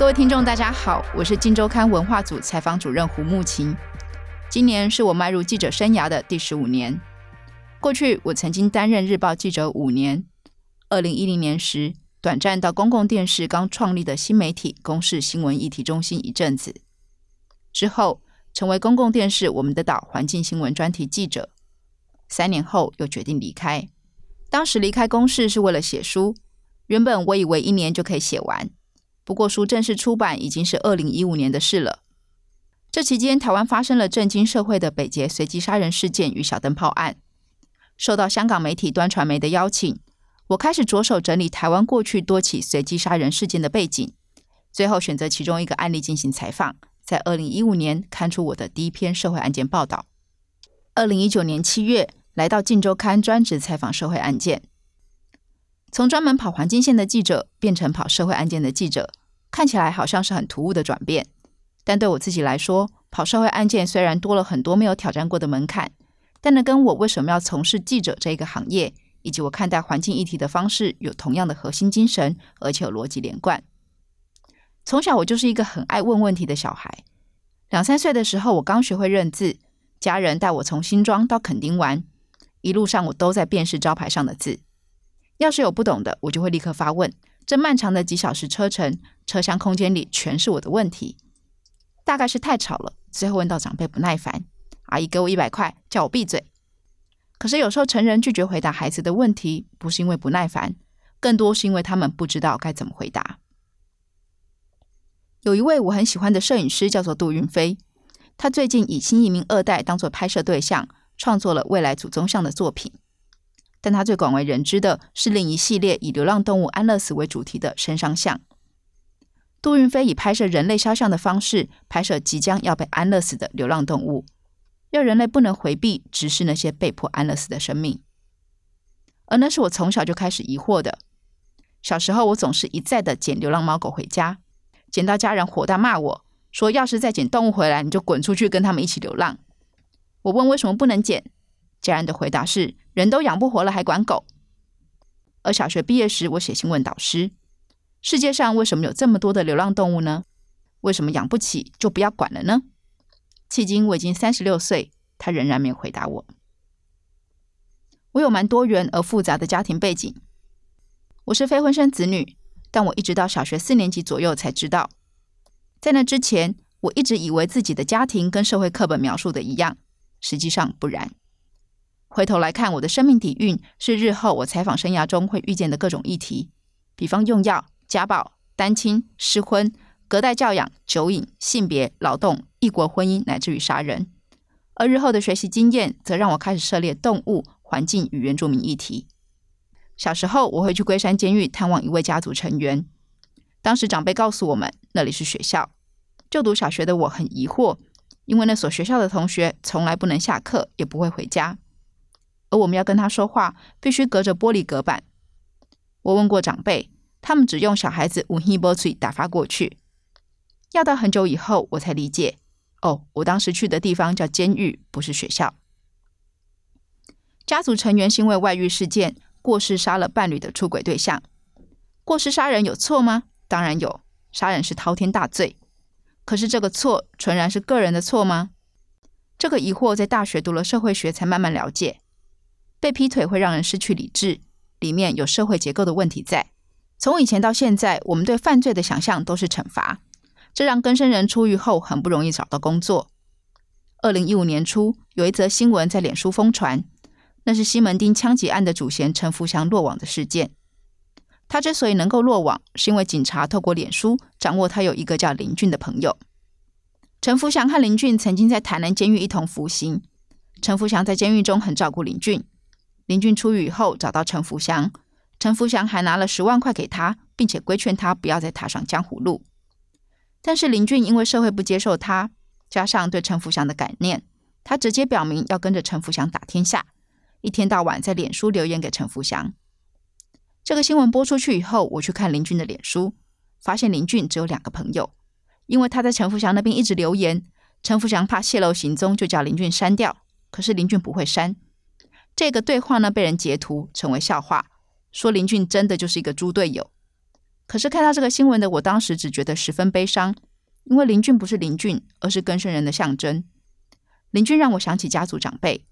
各位听众，大家好，我是《金周刊》文化组采访主任胡慕琴。今年是我迈入记者生涯的第十五年。过去我曾经担任日报记者五年。二零一零年时，短暂到公共电视刚创立的新媒体公视新闻议题中心一阵子，之后成为公共电视我们的岛环境新闻专题记者。三年后又决定离开。当时离开公视是为了写书，原本我以为一年就可以写完。不过，书正式出版已经是二零一五年的事了。这期间，台湾发生了震惊社会的北捷随机杀人事件与小灯泡案。受到香港媒体端传媒的邀请，我开始着手整理台湾过去多起随机杀人事件的背景，最后选择其中一个案例进行采访，在二零一五年刊出我的第一篇社会案件报道。二零一九年七月，来到《镜周刊》专职采访社会案件，从专门跑环境线的记者变成跑社会案件的记者。看起来好像是很突兀的转变，但对我自己来说，跑社会案件虽然多了很多没有挑战过的门槛，但那跟我为什么要从事记者这一个行业，以及我看待环境议题的方式有同样的核心精神，而且有逻辑连贯。从小我就是一个很爱问问题的小孩。两三岁的时候，我刚学会认字，家人带我从新庄到垦丁玩，一路上我都在辨识招牌上的字。要是有不懂的，我就会立刻发问。这漫长的几小时车程，车厢空间里全是我的问题。大概是太吵了，最后问到长辈不耐烦，阿姨给我一百块，叫我闭嘴。可是有时候成人拒绝回答孩子的问题，不是因为不耐烦，更多是因为他们不知道该怎么回答。有一位我很喜欢的摄影师，叫做杜云飞，他最近以新移民二代当做拍摄对象，创作了未来祖宗像的作品。但他最广为人知的是另一系列以流浪动物安乐死为主题的身上像。杜云飞以拍摄人类肖像的方式拍摄即将要被安乐死的流浪动物，让人类不能回避直视那些被迫安乐死的生命。而那是我从小就开始疑惑的。小时候，我总是一再的捡流浪猫狗回家，捡到家人火大骂我说：“要是再捡动物回来，你就滚出去跟他们一起流浪。”我问为什么不能捡，家人的回答是。人都养不活了，还管狗？而小学毕业时，我写信问导师：世界上为什么有这么多的流浪动物呢？为什么养不起就不要管了呢？迄今我已经三十六岁，他仍然没有回答我。我有蛮多元而复杂的家庭背景，我是非婚生子女，但我一直到小学四年级左右才知道，在那之前，我一直以为自己的家庭跟社会课本描述的一样，实际上不然。回头来看，我的生命底蕴是日后我采访生涯中会遇见的各种议题，比方用药、家暴、单亲、失婚、隔代教养、酒瘾、性别、劳动、异国婚姻，乃至于杀人。而日后的学习经验，则让我开始涉猎动物、环境与原住民议题。小时候，我会去龟山监狱探望一位家族成员，当时长辈告诉我们，那里是学校。就读小学的我很疑惑，因为那所学校的同学从来不能下课，也不会回家。而我们要跟他说话，必须隔着玻璃隔板。我问过长辈，他们只用小孩子无 h 波 b 打发过去。要到很久以后，我才理解，哦，我当时去的地方叫监狱，不是学校。家族成员因为外遇事件过失，杀了伴侣的出轨对象。过失杀人有错吗？当然有，杀人是滔天大罪。可是这个错纯然是个人的错吗？这个疑惑在大学读了社会学才慢慢了解。被劈腿会让人失去理智，里面有社会结构的问题在。从以前到现在，我们对犯罪的想象都是惩罚，这让更生人出狱后很不容易找到工作。二零一五年初，有一则新闻在脸书疯传，那是西门町枪击案的主嫌陈福祥落网的事件。他之所以能够落网，是因为警察透过脸书掌握他有一个叫林俊的朋友。陈福祥和林俊曾经在台南监狱一同服刑，陈福祥在监狱中很照顾林俊。林俊出狱以后找到陈福祥，陈福祥还拿了十万块给他，并且规劝他不要再踏上江湖路。但是林俊因为社会不接受他，加上对陈福祥的感念，他直接表明要跟着陈福祥打天下，一天到晚在脸书留言给陈福祥。这个新闻播出去以后，我去看林俊的脸书，发现林俊只有两个朋友，因为他在陈福祥那边一直留言，陈福祥怕泄露行踪，就叫林俊删掉。可是林俊不会删。这个对话呢，被人截图成为笑话，说林俊真的就是一个猪队友。可是看到这个新闻的我，当时只觉得十分悲伤，因为林俊不是林俊，而是根生人的象征。林俊让我想起家族长辈，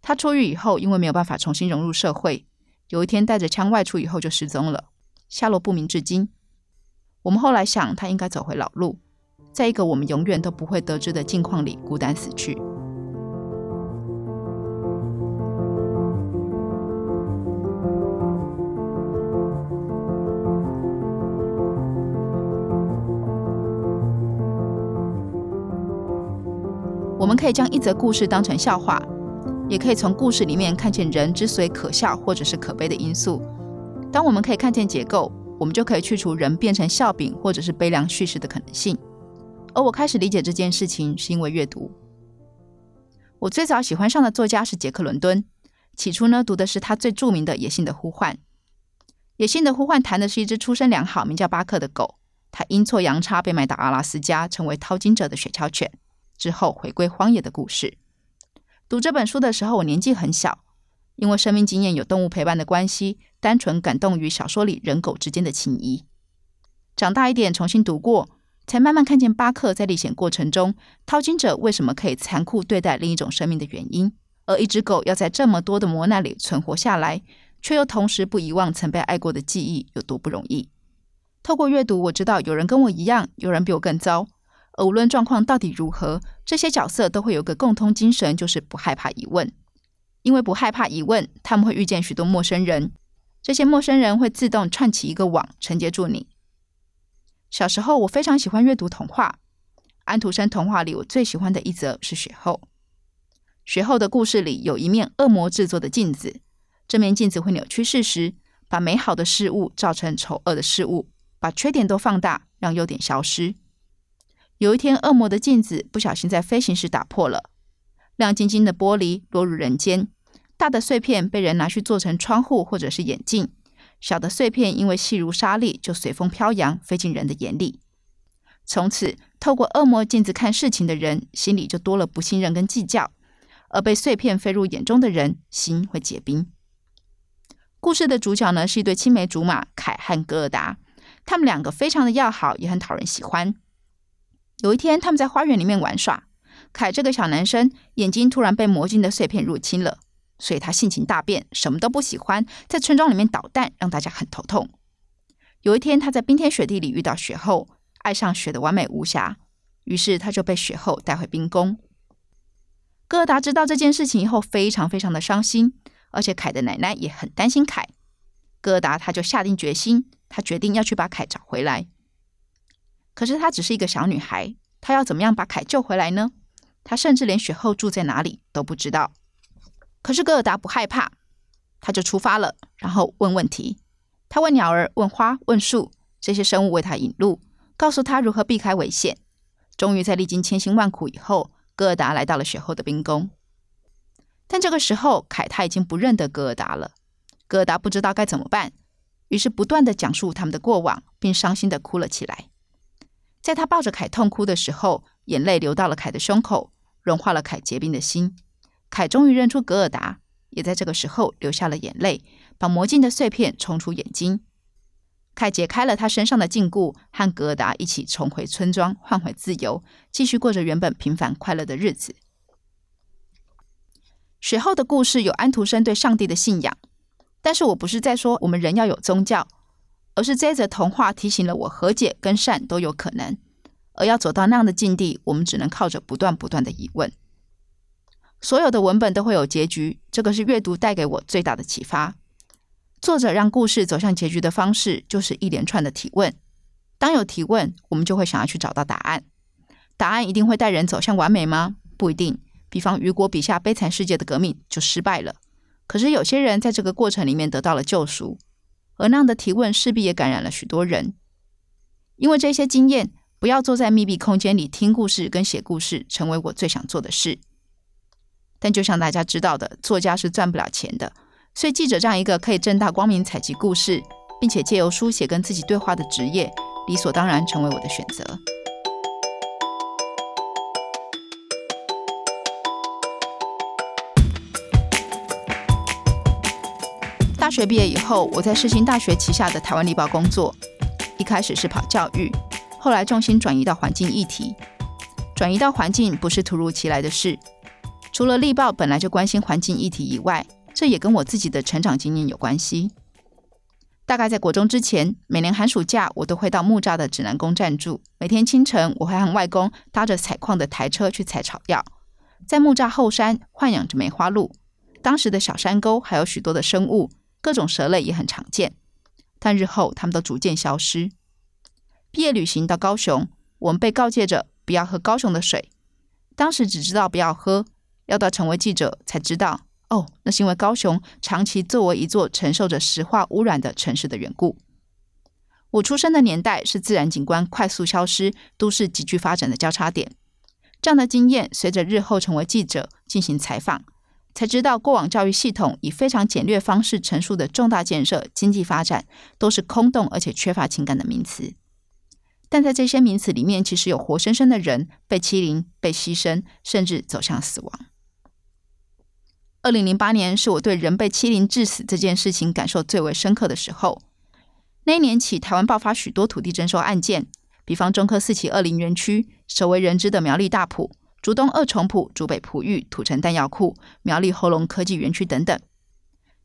他出狱以后，因为没有办法重新融入社会，有一天带着枪外出以后就失踪了，下落不明至今。我们后来想，他应该走回老路，在一个我们永远都不会得知的境况里孤单死去。我们可以将一则故事当成笑话，也可以从故事里面看见人之所以可笑或者是可悲的因素。当我们可以看见结构，我们就可以去除人变成笑柄或者是悲凉叙事的可能性。而我开始理解这件事情，是因为阅读。我最早喜欢上的作家是杰克伦敦。起初呢，读的是他最著名的《野性的呼唤》。《野性的呼唤》谈的是一只出身良好、名叫巴克的狗，它阴错阳差被卖到阿拉斯加，成为淘金者的雪橇犬。之后回归荒野的故事。读这本书的时候，我年纪很小，因为生命经验有动物陪伴的关系，单纯感动于小说里人狗之间的情谊。长大一点，重新读过，才慢慢看见巴克在历险过程中，淘金者为什么可以残酷对待另一种生命的原因，而一只狗要在这么多的磨难里存活下来，却又同时不遗忘曾被爱过的记忆，有多不容易。透过阅读，我知道有人跟我一样，有人比我更糟。而无论状况到底如何，这些角色都会有个共通精神，就是不害怕疑问。因为不害怕疑问，他们会遇见许多陌生人，这些陌生人会自动串起一个网，承接住你。小时候，我非常喜欢阅读童话。安徒生童话里，我最喜欢的一则是雪后。雪后的故事里有一面恶魔制作的镜子，这面镜子会扭曲事实，把美好的事物照成丑恶的事物，把缺点都放大，让优点消失。有一天，恶魔的镜子不小心在飞行时打破了，亮晶晶的玻璃落入人间。大的碎片被人拿去做成窗户或者是眼镜，小的碎片因为细如沙粒，就随风飘扬，飞进人的眼里。从此，透过恶魔镜子看事情的人，心里就多了不信任跟计较；而被碎片飞入眼中的人，心会结冰。故事的主角呢，是一对青梅竹马凯和戈尔达，他们两个非常的要好，也很讨人喜欢。有一天，他们在花园里面玩耍。凯这个小男生眼睛突然被魔镜的碎片入侵了，所以他性情大变，什么都不喜欢，在村庄里面捣蛋，让大家很头痛。有一天，他在冰天雪地里遇到雪后，爱上雪的完美无瑕，于是他就被雪后带回冰宫。戈达知道这件事情以后，非常非常的伤心，而且凯的奶奶也很担心凯。戈达他就下定决心，他决定要去把凯找回来。可是她只是一个小女孩，她要怎么样把凯救回来呢？她甚至连雪后住在哪里都不知道。可是戈尔达不害怕，他就出发了，然后问问题。他问鸟儿、问花、问树，这些生物为他引路，告诉他如何避开危险。终于在历经千辛万苦以后，戈尔达来到了雪后的冰宫。但这个时候，凯他已经不认得戈尔达了。戈尔达不知道该怎么办，于是不断的讲述他们的过往，并伤心的哭了起来。在他抱着凯痛哭的时候，眼泪流到了凯的胸口，融化了凯结冰的心。凯终于认出格尔达，也在这个时候流下了眼泪，把魔镜的碎片冲出眼睛。凯解开了他身上的禁锢，和格尔达一起重回村庄，换回自由，继续过着原本平凡快乐的日子。雪后的故事有安徒生对上帝的信仰，但是我不是在说我们人要有宗教。而是这则童话提醒了我，和解跟善都有可能。而要走到那样的境地，我们只能靠着不断不断的疑问。所有的文本都会有结局，这个是阅读带给我最大的启发。作者让故事走向结局的方式，就是一连串的提问。当有提问，我们就会想要去找到答案。答案一定会带人走向完美吗？不一定。比方雨果笔下悲惨世界的革命就失败了，可是有些人在这个过程里面得到了救赎。而那样的提问势必也感染了许多人，因为这些经验，不要坐在密闭空间里听故事跟写故事，成为我最想做的事。但就像大家知道的，作家是赚不了钱的，所以记者这样一个可以正大光明采集故事，并且借由书写跟自己对话的职业，理所当然成为我的选择。大学毕业以后，我在世新大学旗下的台湾立报工作。一开始是跑教育，后来重心转移到环境议题。转移到环境不是突如其来的事，除了力报本来就关心环境议题以外，这也跟我自己的成长经验有关系。大概在国中之前，每年寒暑假我都会到木栅的指南宫暂住。每天清晨，我会和外公搭着采矿的台车去采草药。在木栅后山豢养着梅花鹿，当时的小山沟还有许多的生物，各种蛇类也很常见。但日后它们都逐渐消失。毕业旅行到高雄，我们被告诫着不要喝高雄的水。当时只知道不要喝，要到成为记者才知道。哦，那是因为高雄长期作为一座承受着石化污染的城市的缘故。我出生的年代是自然景观快速消失、都市急剧发展的交叉点。这样的经验，随着日后成为记者进行采访，才知道过往教育系统以非常简略方式陈述的重大建设、经济发展，都是空洞而且缺乏情感的名词。但在这些名词里面，其实有活生生的人被欺凌、被牺牲，甚至走向死亡。二零零八年是我对人被欺凌致死这件事情感受最为深刻的时候。那一年起，台湾爆发许多土地征收案件，比方中科四期二零园区、首为人知的苗栗大埔、竹东二重埔、竹北埔域土城弹药库、苗栗后龙科技园区等等。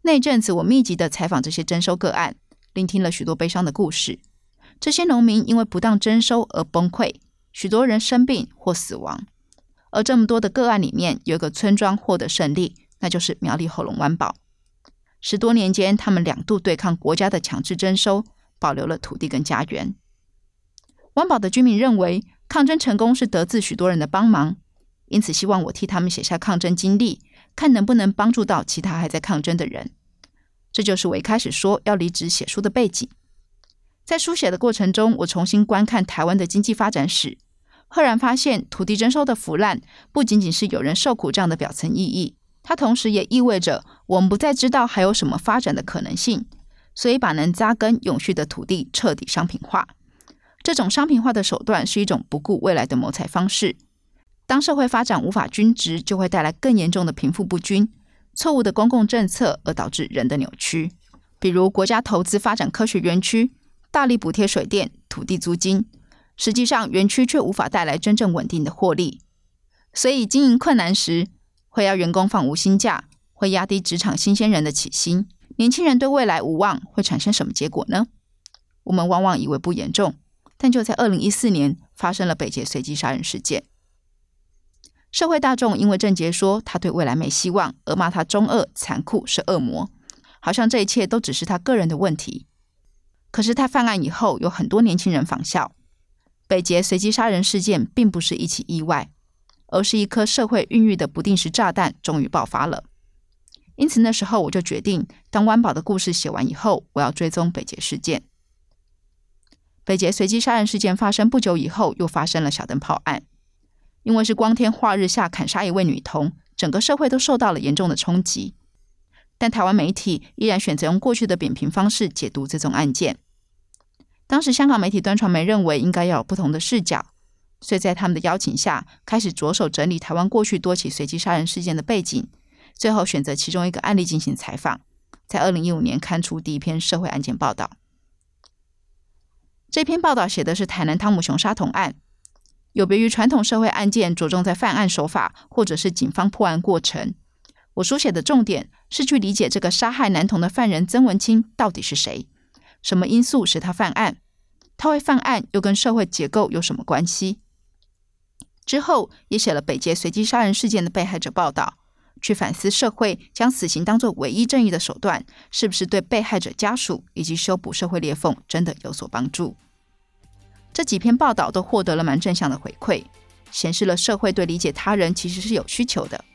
那阵子，我密集的采访这些征收个案，聆听了许多悲伤的故事。这些农民因为不当征收而崩溃，许多人生病或死亡。而这么多的个案里面，有一个村庄获得胜利。那就是苗栗后龙湾堡。十多年间，他们两度对抗国家的强制征收，保留了土地跟家园。湾堡的居民认为，抗争成功是得自许多人的帮忙，因此希望我替他们写下抗争经历，看能不能帮助到其他还在抗争的人。这就是我一开始说要离职写书的背景。在书写的过程中，我重新观看台湾的经济发展史，赫然发现土地征收的腐烂，不仅仅是有人受苦这样的表层意义。它同时也意味着我们不再知道还有什么发展的可能性，所以把能扎根永续的土地彻底商品化。这种商品化的手段是一种不顾未来的谋财方式。当社会发展无法均值，就会带来更严重的贫富不均、错误的公共政策，而导致人的扭曲。比如国家投资发展科学园区，大力补贴水电、土地租金，实际上园区却无法带来真正稳定的获利。所以经营困难时，会要员工放无薪假，会压低职场新鲜人的起薪，年轻人对未来无望，会产生什么结果呢？我们往往以为不严重，但就在二零一四年发生了北捷随机杀人事件。社会大众因为郑杰说他对未来没希望，而骂他中二、残酷是恶魔，好像这一切都只是他个人的问题。可是他犯案以后，有很多年轻人仿效。北捷随机杀人事件并不是一起意外。而是一颗社会孕育的不定时炸弹，终于爆发了。因此那时候我就决定，当湾宝的故事写完以后，我要追踪北捷事件。北捷随机杀人事件发生不久以后，又发生了小灯泡案。因为是光天化日下砍杀一位女童，整个社会都受到了严重的冲击。但台湾媒体依然选择用过去的扁平方式解读这宗案件。当时香港媒体端传媒认为应该要有不同的视角。所以在他们的邀请下，开始着手整理台湾过去多起随机杀人事件的背景，最后选择其中一个案例进行采访，在二零一五年刊出第一篇社会案件报道。这篇报道写的是台南汤姆熊杀童案，有别于传统社会案件着重在犯案手法或者是警方破案过程，我书写的重点是去理解这个杀害男童的犯人曾文清到底是谁，什么因素使他犯案，他会犯案又跟社会结构有什么关系？之后也写了北捷随机杀人事件的被害者报道，去反思社会将死刑当作唯一正义的手段，是不是对被害者家属以及修补社会裂缝真的有所帮助？这几篇报道都获得了蛮正向的回馈，显示了社会对理解他人其实是有需求的。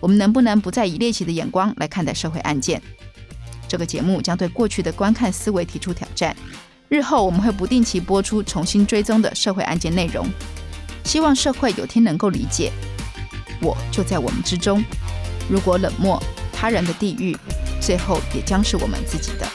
我们能不能不再以猎奇的眼光来看待社会案件？这个节目将对过去的观看思维提出挑战。日后我们会不定期播出重新追踪的社会案件内容。希望社会有天能够理解，我就在我们之中。如果冷漠，他人的地狱，最后也将是我们自己的。